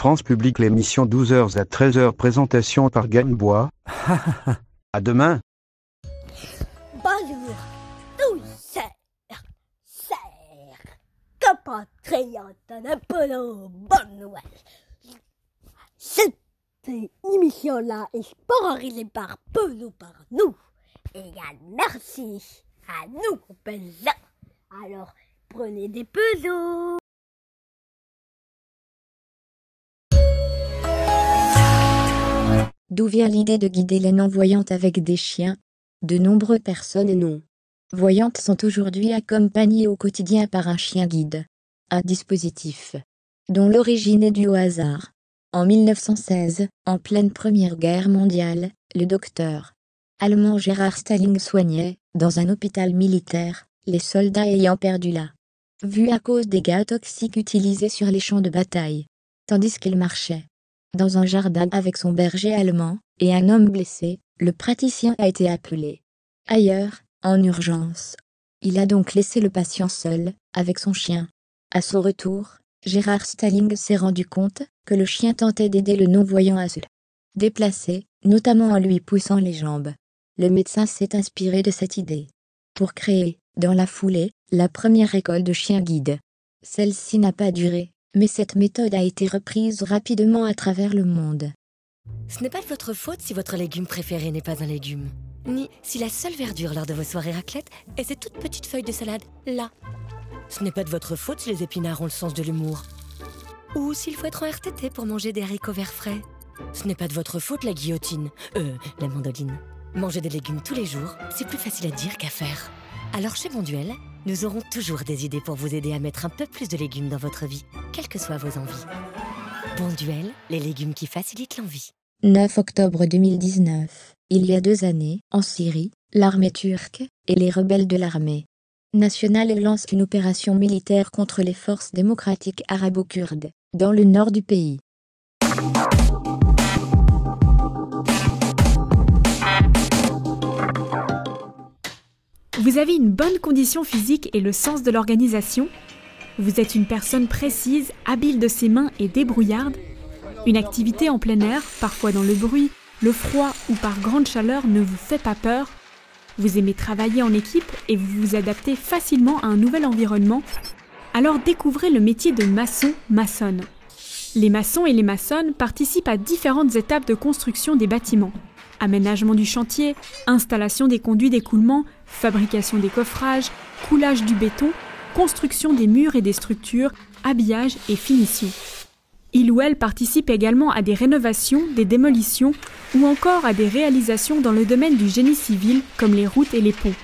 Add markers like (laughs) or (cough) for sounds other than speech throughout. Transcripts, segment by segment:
France Public l'émission 12h à 13h présentation par Bois. (laughs) à demain. Bonjour, tous sœurs, sœurs, compatriotes de bonne nouvelle. Cette émission-là est sponsorisée par Polo par nous. Et merci à nous, copains. Alors, prenez des pesos. D'où vient l'idée de guider les non-voyantes avec des chiens? De nombreuses personnes non-voyantes sont aujourd'hui accompagnées au quotidien par un chien guide. Un dispositif dont l'origine est due au hasard. En 1916, en pleine Première Guerre mondiale, le docteur allemand Gérard Stalling soignait, dans un hôpital militaire, les soldats ayant perdu la vue à cause des gaz toxiques utilisés sur les champs de bataille. Tandis qu'il marchait dans un jardin avec son berger allemand, et un homme blessé, le praticien a été appelé. Ailleurs, en urgence. Il a donc laissé le patient seul, avec son chien. À son retour, Gérard Stalling s'est rendu compte que le chien tentait d'aider le non-voyant à se déplacer, notamment en lui poussant les jambes. Le médecin s'est inspiré de cette idée pour créer, dans la foulée, la première école de chiens guides. Celle-ci n'a pas duré, mais cette méthode a été reprise rapidement à travers le monde. Ce n'est pas de votre faute si votre légume préféré n'est pas un légume. Ni si la seule verdure lors de vos soirées raclette est cette toute petite feuille de salade, là. Ce n'est pas de votre faute si les épinards ont le sens de l'humour. Ou s'il faut être en RTT pour manger des haricots verts frais. Ce n'est pas de votre faute la guillotine. Euh, la mandoline. Manger des légumes tous les jours, c'est plus facile à dire qu'à faire. Alors chez Bonduel, nous aurons toujours des idées pour vous aider à mettre un peu plus de légumes dans votre vie, quelles que soient vos envies. Bon duel, les légumes qui facilitent l'envie. 9 octobre 2019. Il y a deux années, en Syrie, l'armée turque et les rebelles de l'armée nationale lancent une opération militaire contre les forces démocratiques arabo-kurdes, dans le nord du pays. Vous avez une bonne condition physique et le sens de l'organisation. Vous êtes une personne précise, habile de ses mains et débrouillarde. Une activité en plein air, parfois dans le bruit, le froid ou par grande chaleur ne vous fait pas peur. Vous aimez travailler en équipe et vous vous adaptez facilement à un nouvel environnement. Alors découvrez le métier de maçon-maçonne. Les maçons et les maçonnes participent à différentes étapes de construction des bâtiments aménagement du chantier, installation des conduits d'écoulement, fabrication des coffrages, coulage du béton, construction des murs et des structures, habillage et finition. Il ou elle participe également à des rénovations, des démolitions ou encore à des réalisations dans le domaine du génie civil comme les routes et les ponts.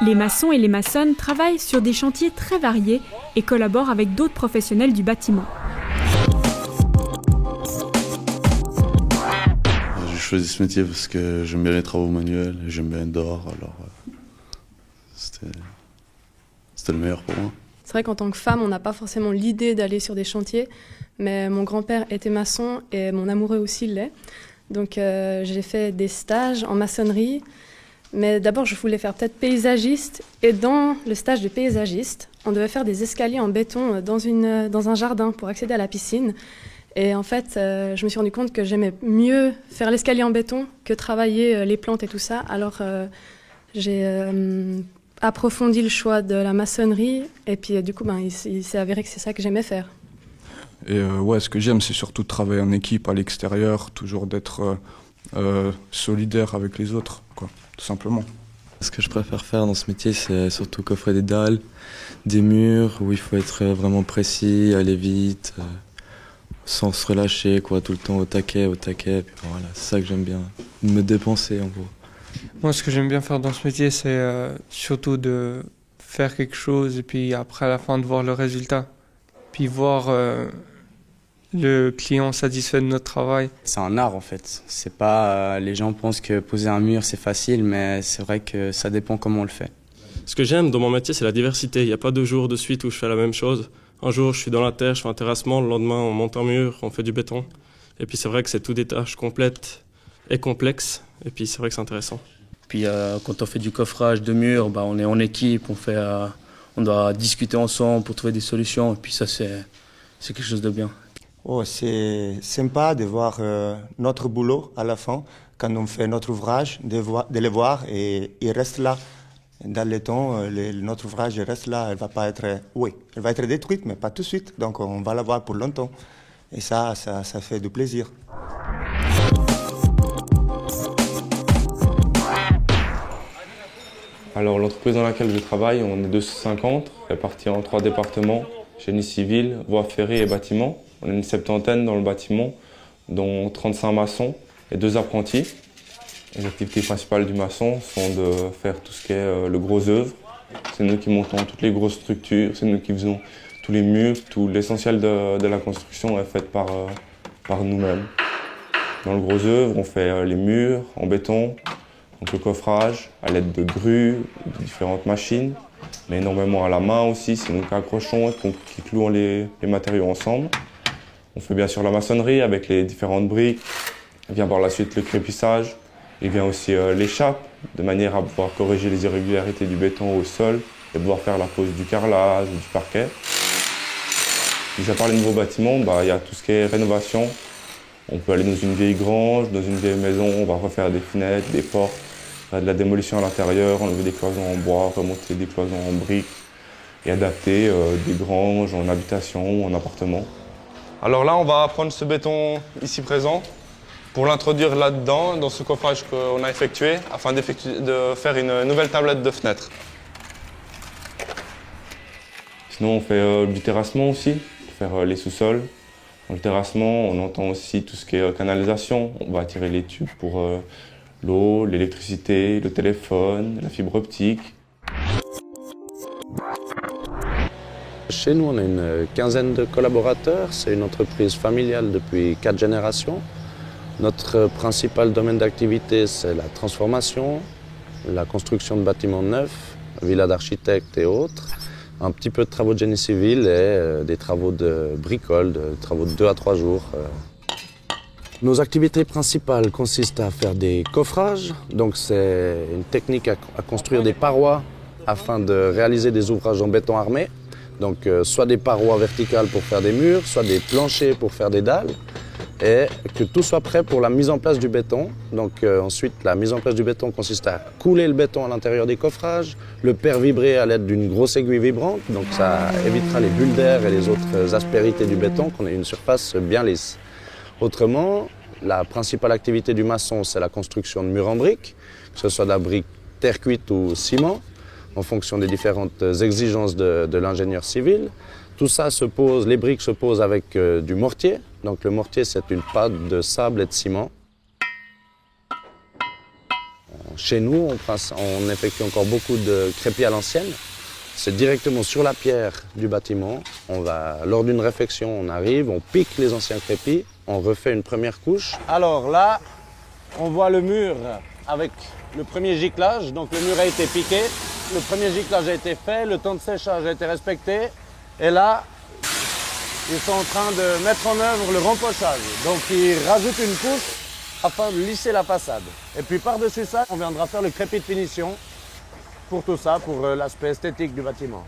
Les maçons et les maçonnes travaillent sur des chantiers très variés et collaborent avec d'autres professionnels du bâtiment. Choisi ce métier parce que j'aime bien les travaux manuels, j'aime bien dehors, alors euh, c'était le meilleur pour moi. C'est vrai qu'en tant que femme, on n'a pas forcément l'idée d'aller sur des chantiers, mais mon grand-père était maçon et mon amoureux aussi l'est. Donc euh, j'ai fait des stages en maçonnerie, mais d'abord je voulais faire peut-être paysagiste, et dans le stage de paysagiste, on devait faire des escaliers en béton dans, un jardin pour accéder à la piscine. Et en fait, euh, je me suis rendu compte que j'aimais mieux faire l'escalier en béton que travailler euh, les plantes et tout ça. Alors, euh, j'ai approfondi le choix de la maçonnerie. Et puis, du coup, ben, il, s'est avéré que c'est ça que j'aimais faire. Et ouais, ce que j'aime, c'est surtout de travailler en équipe, à l'extérieur, toujours d'être solidaire avec les autres, quoi, tout simplement. Ce que je préfère faire dans ce métier, c'est surtout coffrer des dalles, des murs, où il faut être vraiment précis, aller vite sans se relâcher, quoi, tout le temps au taquet, au taquet. voilà, c'est ça que j'aime bien, me dépenser en gros. Moi, ce que j'aime bien faire dans ce métier, c'est euh, surtout de faire quelque chose et puis après, à la fin, de voir le résultat. Puis voir euh, le client satisfait de notre travail. C'est un art en fait. C'est pas. Euh, les gens pensent que poser un mur c'est facile, mais c'est vrai que ça dépend comment on le fait. Ce que j'aime dans mon métier, c'est la diversité. Il n'y a pas deux jours de suite où je fais la même chose. Un jour, je suis dans la terre, je fais un terrassement. Le lendemain, on monte un mur, on fait du béton. Et puis, c'est vrai que c'est tout des tâches complètes et complexes. Et puis, c'est vrai que c'est intéressant. Puis, euh, quand on fait du coffrage de murs, bah, on est en équipe, on, fait, euh, on doit discuter ensemble pour trouver des solutions. Et puis, ça, c'est quelque chose de bien. Oh, c'est sympa de voir euh, notre boulot à la fin, quand on fait notre ouvrage, de, de le voir et il reste là. Dans le temps, euh, notre ouvrage reste là, elle va pas être, oui, elle va être détruite, mais pas tout de suite. Donc on va la voir pour longtemps. Et ça, ça, fait du plaisir. Alors l'entreprise dans laquelle je travaille, on est 250, répartis en trois départements, génie civil, voie ferrée et bâtiment. On est une septantaine dans le bâtiment, dont 35 maçons et deux apprentis. Les activités principales du maçon sont de faire tout ce qui est euh, le gros œuvre. C'est nous qui montons toutes les grosses structures, c'est nous qui faisons tous les murs, tout l'essentiel de, la construction est fait par, euh, par nous-mêmes. Dans le gros œuvre, on fait euh, les murs en béton, donc le coffrage à l'aide de grues, de différentes machines, mais énormément à la main aussi, c'est nous qui accrochons et qui clouons les, les matériaux ensemble. On fait bien sûr la maçonnerie avec les différentes briques. Vient par la suite le crépissage. Il vient aussi euh, l'échappe, de manière à pouvoir corriger les irrégularités du béton au sol et pouvoir faire la pose du carrelage ou du parquet. Mis à part les nouveaux bâtiments, bah, il y a tout ce qui est rénovation. On peut aller dans une vieille grange, dans une vieille maison, on va refaire des fenêtres, des portes, faire de la démolition à l'intérieur, enlever des cloisons en bois, remonter des cloisons en briques et adapter euh, des granges en habitation ou en appartement. Alors là, on va prendre ce béton ici présent pour l'introduire là-dedans, dans ce coffrage qu'on a effectué, afin de faire une nouvelle tablette de fenêtre. Sinon, on fait euh, du terrassement aussi, pour faire euh, les sous-sols. Dans le terrassement, on entend aussi tout ce qui est euh, canalisation. On va tirer les tubes pour l'eau, l'électricité, le téléphone, la fibre optique. Chez nous, on a une quinzaine de collaborateurs. C'est une entreprise familiale depuis quatre générations. Notre principal domaine d'activité, c'est la transformation, la construction de bâtiments neufs, villas d'architectes et autres. Un petit peu de travaux de génie civil et euh, des travaux de bricole, de travaux de deux à trois jours. Euh. Nos activités principales consistent à faire des coffrages. Donc c'est une technique à construire des parois afin de réaliser des ouvrages en béton armé. Donc euh, soit des parois verticales pour faire des murs, soit des planchers pour faire des dalles. Et que tout soit prêt pour la mise en place du béton. Donc euh, ensuite, la mise en place du béton consiste à couler le béton à l'intérieur des coffrages, le faire vibrer à l'aide d'une grosse aiguille vibrante. Donc ça évitera les bulles d'air et les autres aspérités du béton, qu'on ait une surface bien lisse. Autrement, la principale activité du maçon, c'est la construction de murs en briques, que ce soit de la brique terre cuite ou ciment en fonction des différentes exigences de, l'ingénieur civil. Tout ça se pose, les briques se posent avec euh, du mortier. Donc le mortier, c'est une pâte de sable et de ciment. Chez nous, on, effectue encore beaucoup de crépis à l'ancienne. C'est directement sur la pierre du bâtiment. On va, lors d'une réfection, on arrive, on pique les anciens crépis, on refait une première couche. Alors là, on voit le mur avec le premier giclage. Donc le mur a été piqué, le premier giclage a été fait, le temps de séchage a été respecté. Et là, ils sont en train de mettre en œuvre le rempochage. Donc ils rajoutent une couche afin de lisser la façade. Et puis par-dessus ça, on viendra faire le crépi de finition pour tout ça, pour euh, l'aspect esthétique du bâtiment.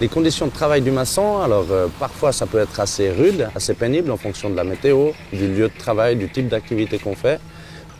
Les conditions de travail du maçon, alors euh, parfois ça peut être assez rude, assez pénible en fonction de la météo, du lieu de travail, du type d'activité qu'on fait.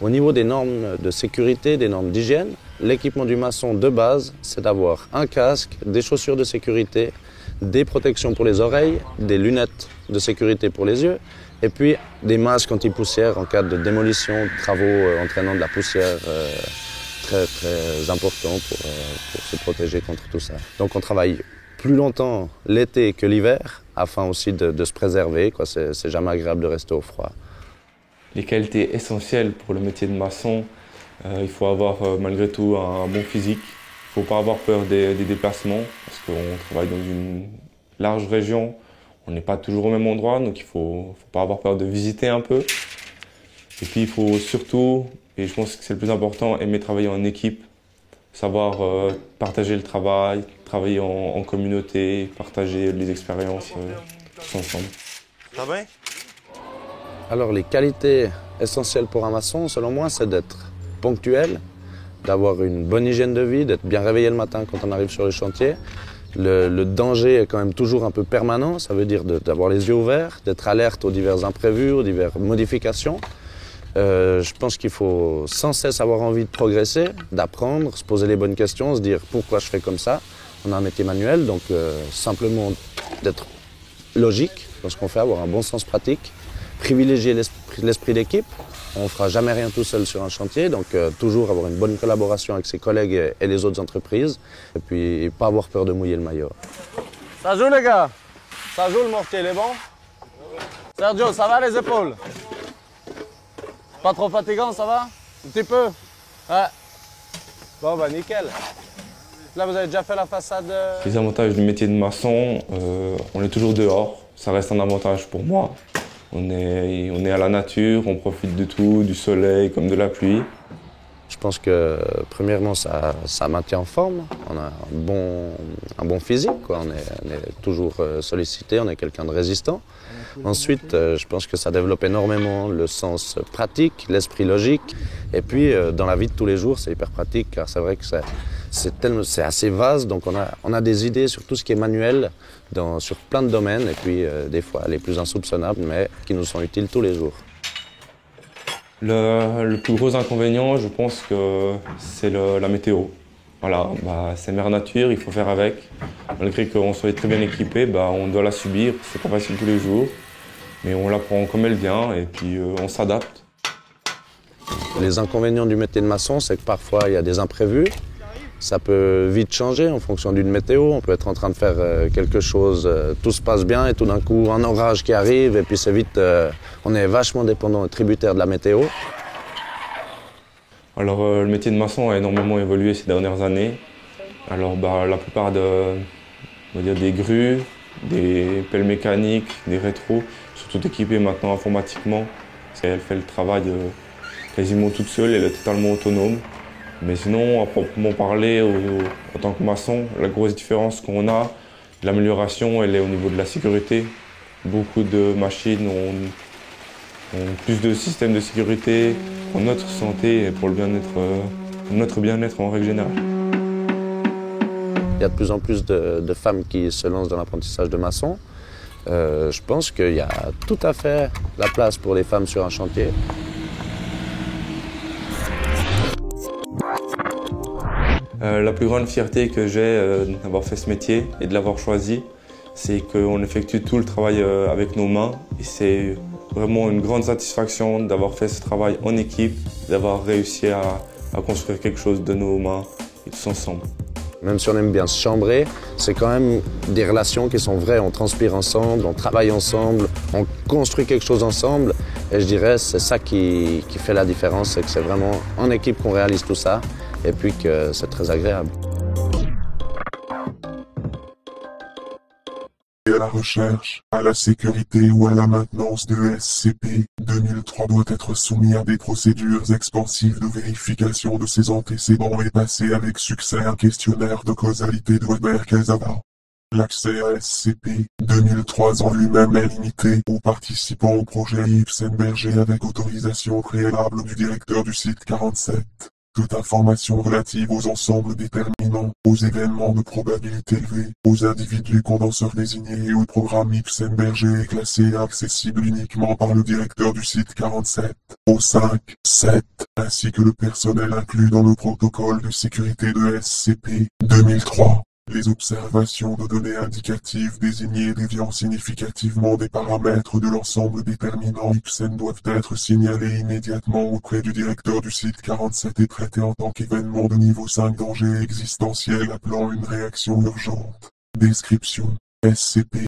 Au niveau des normes de sécurité, des normes d'hygiène, l'équipement du maçon de base, c'est d'avoir un casque, des chaussures de sécurité, des protections pour les oreilles, des lunettes de sécurité pour les yeux, et puis des masques anti-poussière en cas de démolition, de travaux euh, entraînant de la poussière euh, très très important pour, euh, pour, se protéger contre tout ça. Donc on travaille plus longtemps l'été que l'hiver, afin aussi de, de se préserver. C'est jamais agréable de rester au froid les qualités essentielles pour le métier de maçon. Euh, il faut avoir euh, malgré tout un, bon physique. Il ne faut pas avoir peur des, déplacements parce qu'on travaille dans une large région. On n'est pas toujours au même endroit, donc il ne faut, pas avoir peur de visiter un peu. Et puis il faut surtout, et je pense que c'est le plus important, aimer travailler en équipe, savoir euh, partager le travail, travailler en, communauté, partager les expériences tous ensemble. Ça va? Alors les qualités essentielles pour un maçon, selon moi, c'est d'être ponctuel, d'avoir une bonne hygiène de vie, d'être bien réveillé le matin quand on arrive sur le chantier, Le, danger est quand même toujours un peu permanent, ça veut dire d'avoir les yeux ouverts, d'être alerte aux divers imprévus, aux diverses modifications. Euh, je pense qu'il faut sans cesse avoir envie de progresser, d'apprendre, se poser les bonnes questions, se dire pourquoi je fais comme ça. On a un métier manuel, donc euh, simplement d'être logique dans ce qu'on fait, avoir un bon sens pratique, privilégier l'esprit d'équipe. On ne fera jamais rien tout seul sur un chantier, donc euh, toujours avoir une bonne collaboration avec ses collègues et, et, les autres entreprises, et puis pas avoir peur de mouiller le maillot. Ça joue les gars Ça joue le mortier, il est bon? Sergio, ça va les épaules? Pas trop fatigant, ça va? Un petit peu? Ouais. Bon bah nickel. Là vous avez déjà fait la façade euh... Les avantages du métier de maçon, euh, on est toujours dehors, ça reste un avantage pour moi. On est, on est à la nature, on profite de tout, du soleil comme de la pluie. Je pense que premièrement, ça, ça maintient en forme. On a un bon, un bon physique, quoi. On, est, on est toujours sollicité, on est quelqu'un de résistant. Ensuite, je pense que ça développe énormément le sens pratique, l'esprit logique. Et puis, dans la vie de tous les jours, c'est hyper pratique, car c'est vrai que c'est assez vaste. Donc, on a, on a des idées sur tout ce qui est manuel, dans, sur plein de domaines. Et puis, euh, des fois, les plus insoupçonnables, mais qui nous sont utiles tous les jours. Le, le, plus gros inconvénient, je pense que c'est la météo. Voilà, bah, c'est mère nature, il faut faire avec. Malgré qu'on soit très bien équipé, bah, on doit la subir. C'est pas facile tous les jours, mais on la prend comme elle vient et puis euh, on s'adapte. Les inconvénients du métier de maçon, c'est que parfois il y a des imprévus. Ça peut vite changer en fonction d'une météo. On peut être en train de faire quelque chose, tout se passe bien et tout d'un coup un orage qui arrive et puis c'est vite, on est vachement dépendant et tributaire de la météo. Alors euh, le métier de maçon a énormément évolué ces dernières années. Alors bah, la plupart de, on va dire, des grues, des pelles mécaniques, des rétros sont toutes équipées maintenant informatiquement. Elle fait le travail euh, quasiment toute seule, elle est totalement autonome. Mais sinon, à proprement parler, en tant que maçon, la grosse différence qu'on a, l'amélioration, elle est au niveau de la sécurité. Beaucoup de machines ont, plus de systèmes de sécurité pour notre santé et pour le bien-être, euh, notre bien-être en règle générale. Il y a de plus en plus de, de femmes qui se lancent dans l'apprentissage de maçon. Euh, je pense qu'il y a tout à fait la place pour les femmes sur un chantier. Euh, la plus grande fierté que j'ai euh, d'avoir fait ce métier et de l'avoir choisi, c'est qu'on effectue tout le travail euh, avec nos mains et c'est vraiment une grande satisfaction d'avoir fait ce travail en équipe, d'avoir réussi à, construire quelque chose de nos mains et tous ensemble. Même si on aime bien se chambrer, c'est quand même des relations qui sont vraies. On transpire ensemble, on travaille ensemble, on construit quelque chose ensemble. Et je dirais, c'est ça qui, qui fait la différence, c'est que c'est vraiment en équipe qu'on réalise tout ça et puis que c'est très agréable. à la recherche, à la sécurité ou à la maintenance de SCP, 2003 doit être soumis à des procédures expansives de vérification de ses antécédents et passer avec succès un questionnaire de causalité de Weber-Casava. L'accès à SCP 2003 en lui-même est limité aux participants au projet Ibsen-Berger avec autorisation préalable du directeur du site 47. Toute information relative aux ensembles déterminants, aux événements de probabilité élevée, aux individus condenseurs désignés et au programme Ibsen-Berger est classée accessible uniquement par le directeur du site 47, au 5, 7, ainsi que le personnel inclus dans le protocole de sécurité de SCP 2003. Les observations de données indicatives désignées déviant significativement des paramètres de l'ensemble déterminant Ibsen doivent être signalées immédiatement auprès du directeur du site 47 et traitées en tant qu'événement de niveau 5 danger existentiel appelant une réaction urgente. Description. SCP